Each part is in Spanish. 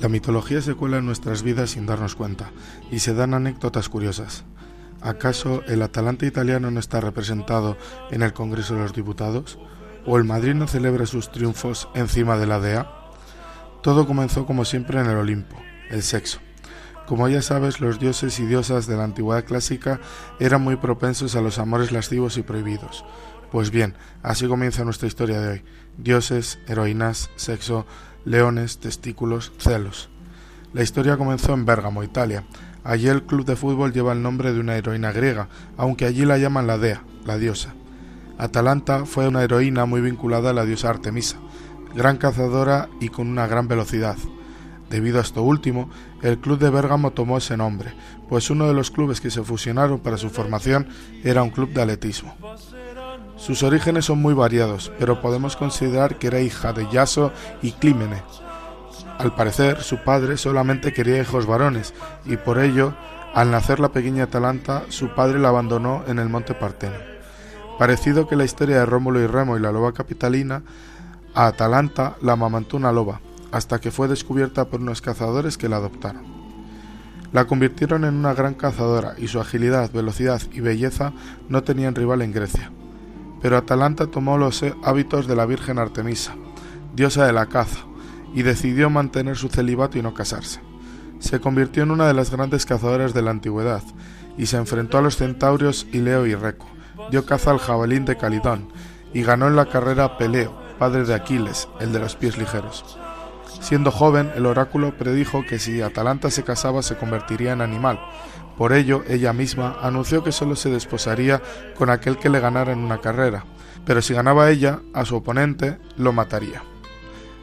La mitología se cuela en nuestras vidas sin darnos cuenta, y se dan anécdotas curiosas. ¿Acaso el Atalanta italiano no está representado en el Congreso de los Diputados? ¿O el Madrid no celebra sus triunfos encima de la DEA? Todo comenzó como siempre en el Olimpo, el sexo. Como ya sabes, los dioses y diosas de la antigüedad clásica eran muy propensos a los amores lascivos y prohibidos. Pues bien, así comienza nuestra historia de hoy. Dioses, heroínas, sexo, leones, testículos, celos. La historia comenzó en Bérgamo, Italia. Allí el club de fútbol lleva el nombre de una heroína griega, aunque allí la llaman la dea, la diosa. Atalanta fue una heroína muy vinculada a la diosa Artemisa, gran cazadora y con una gran velocidad. Debido a esto último, el club de Bérgamo tomó ese nombre, pues uno de los clubes que se fusionaron para su formación era un club de atletismo. Sus orígenes son muy variados, pero podemos considerar que era hija de Yaso y Clímene. Al parecer, su padre solamente quería hijos varones, y por ello, al nacer la pequeña Atalanta, su padre la abandonó en el monte Parteno. Parecido que la historia de Rómulo y Remo y la loba capitalina, a Atalanta la amamantó una loba, hasta que fue descubierta por unos cazadores que la adoptaron. La convirtieron en una gran cazadora y su agilidad, velocidad y belleza no tenían rival en Grecia. Pero Atalanta tomó los hábitos de la Virgen Artemisa, diosa de la caza, y decidió mantener su celibato y no casarse. Se convirtió en una de las grandes cazadoras de la antigüedad, y se enfrentó a los centaurios Ileo y Reco, dio caza al jabalín de Calidón, y ganó en la carrera Peleo, padre de Aquiles, el de los pies ligeros. Siendo joven, el oráculo predijo que si Atalanta se casaba se convertiría en animal, por ello, ella misma anunció que solo se desposaría con aquel que le ganara en una carrera, pero si ganaba ella, a su oponente lo mataría.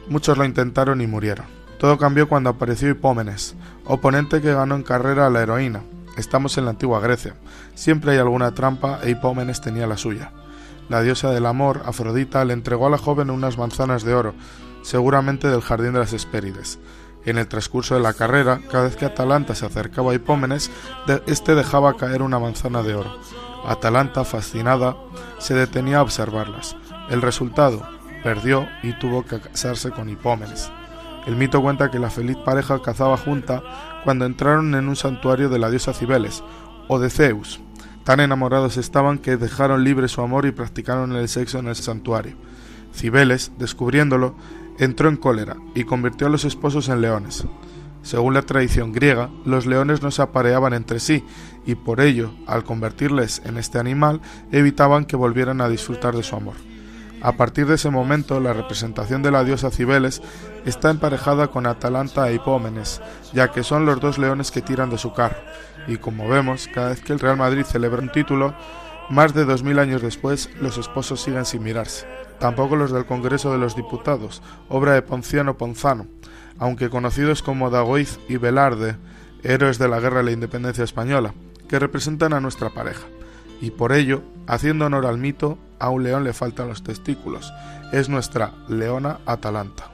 Muchos lo intentaron y murieron. Todo cambió cuando apareció Hipómenes, oponente que ganó en carrera a la heroína. Estamos en la antigua Grecia. Siempre hay alguna trampa e Hipómenes tenía la suya. La diosa del amor, Afrodita, le entregó a la joven unas manzanas de oro, seguramente del jardín de las Hespérides. En el transcurso de la carrera, cada vez que Atalanta se acercaba a Hipómenes, éste dejaba caer una manzana de oro. Atalanta, fascinada, se detenía a observarlas. El resultado, perdió y tuvo que casarse con Hipómenes. El mito cuenta que la feliz pareja cazaba junta cuando entraron en un santuario de la diosa Cibeles, o de Zeus. Tan enamorados estaban que dejaron libre su amor y practicaron el sexo en el santuario. Cibeles, descubriéndolo, entró en cólera y convirtió a los esposos en leones. Según la tradición griega, los leones no se apareaban entre sí y por ello, al convertirles en este animal, evitaban que volvieran a disfrutar de su amor. A partir de ese momento, la representación de la diosa Cibeles está emparejada con Atalanta e Hipómenes, ya que son los dos leones que tiran de su carro, y como vemos, cada vez que el Real Madrid celebra un título, más de dos mil años después, los esposos siguen sin mirarse tampoco los del Congreso de los Diputados, obra de Ponciano Ponzano, aunque conocidos como Dagoiz y Velarde, héroes de la Guerra de la Independencia Española, que representan a nuestra pareja. Y por ello, haciendo honor al mito, a un león le faltan los testículos. Es nuestra leona Atalanta.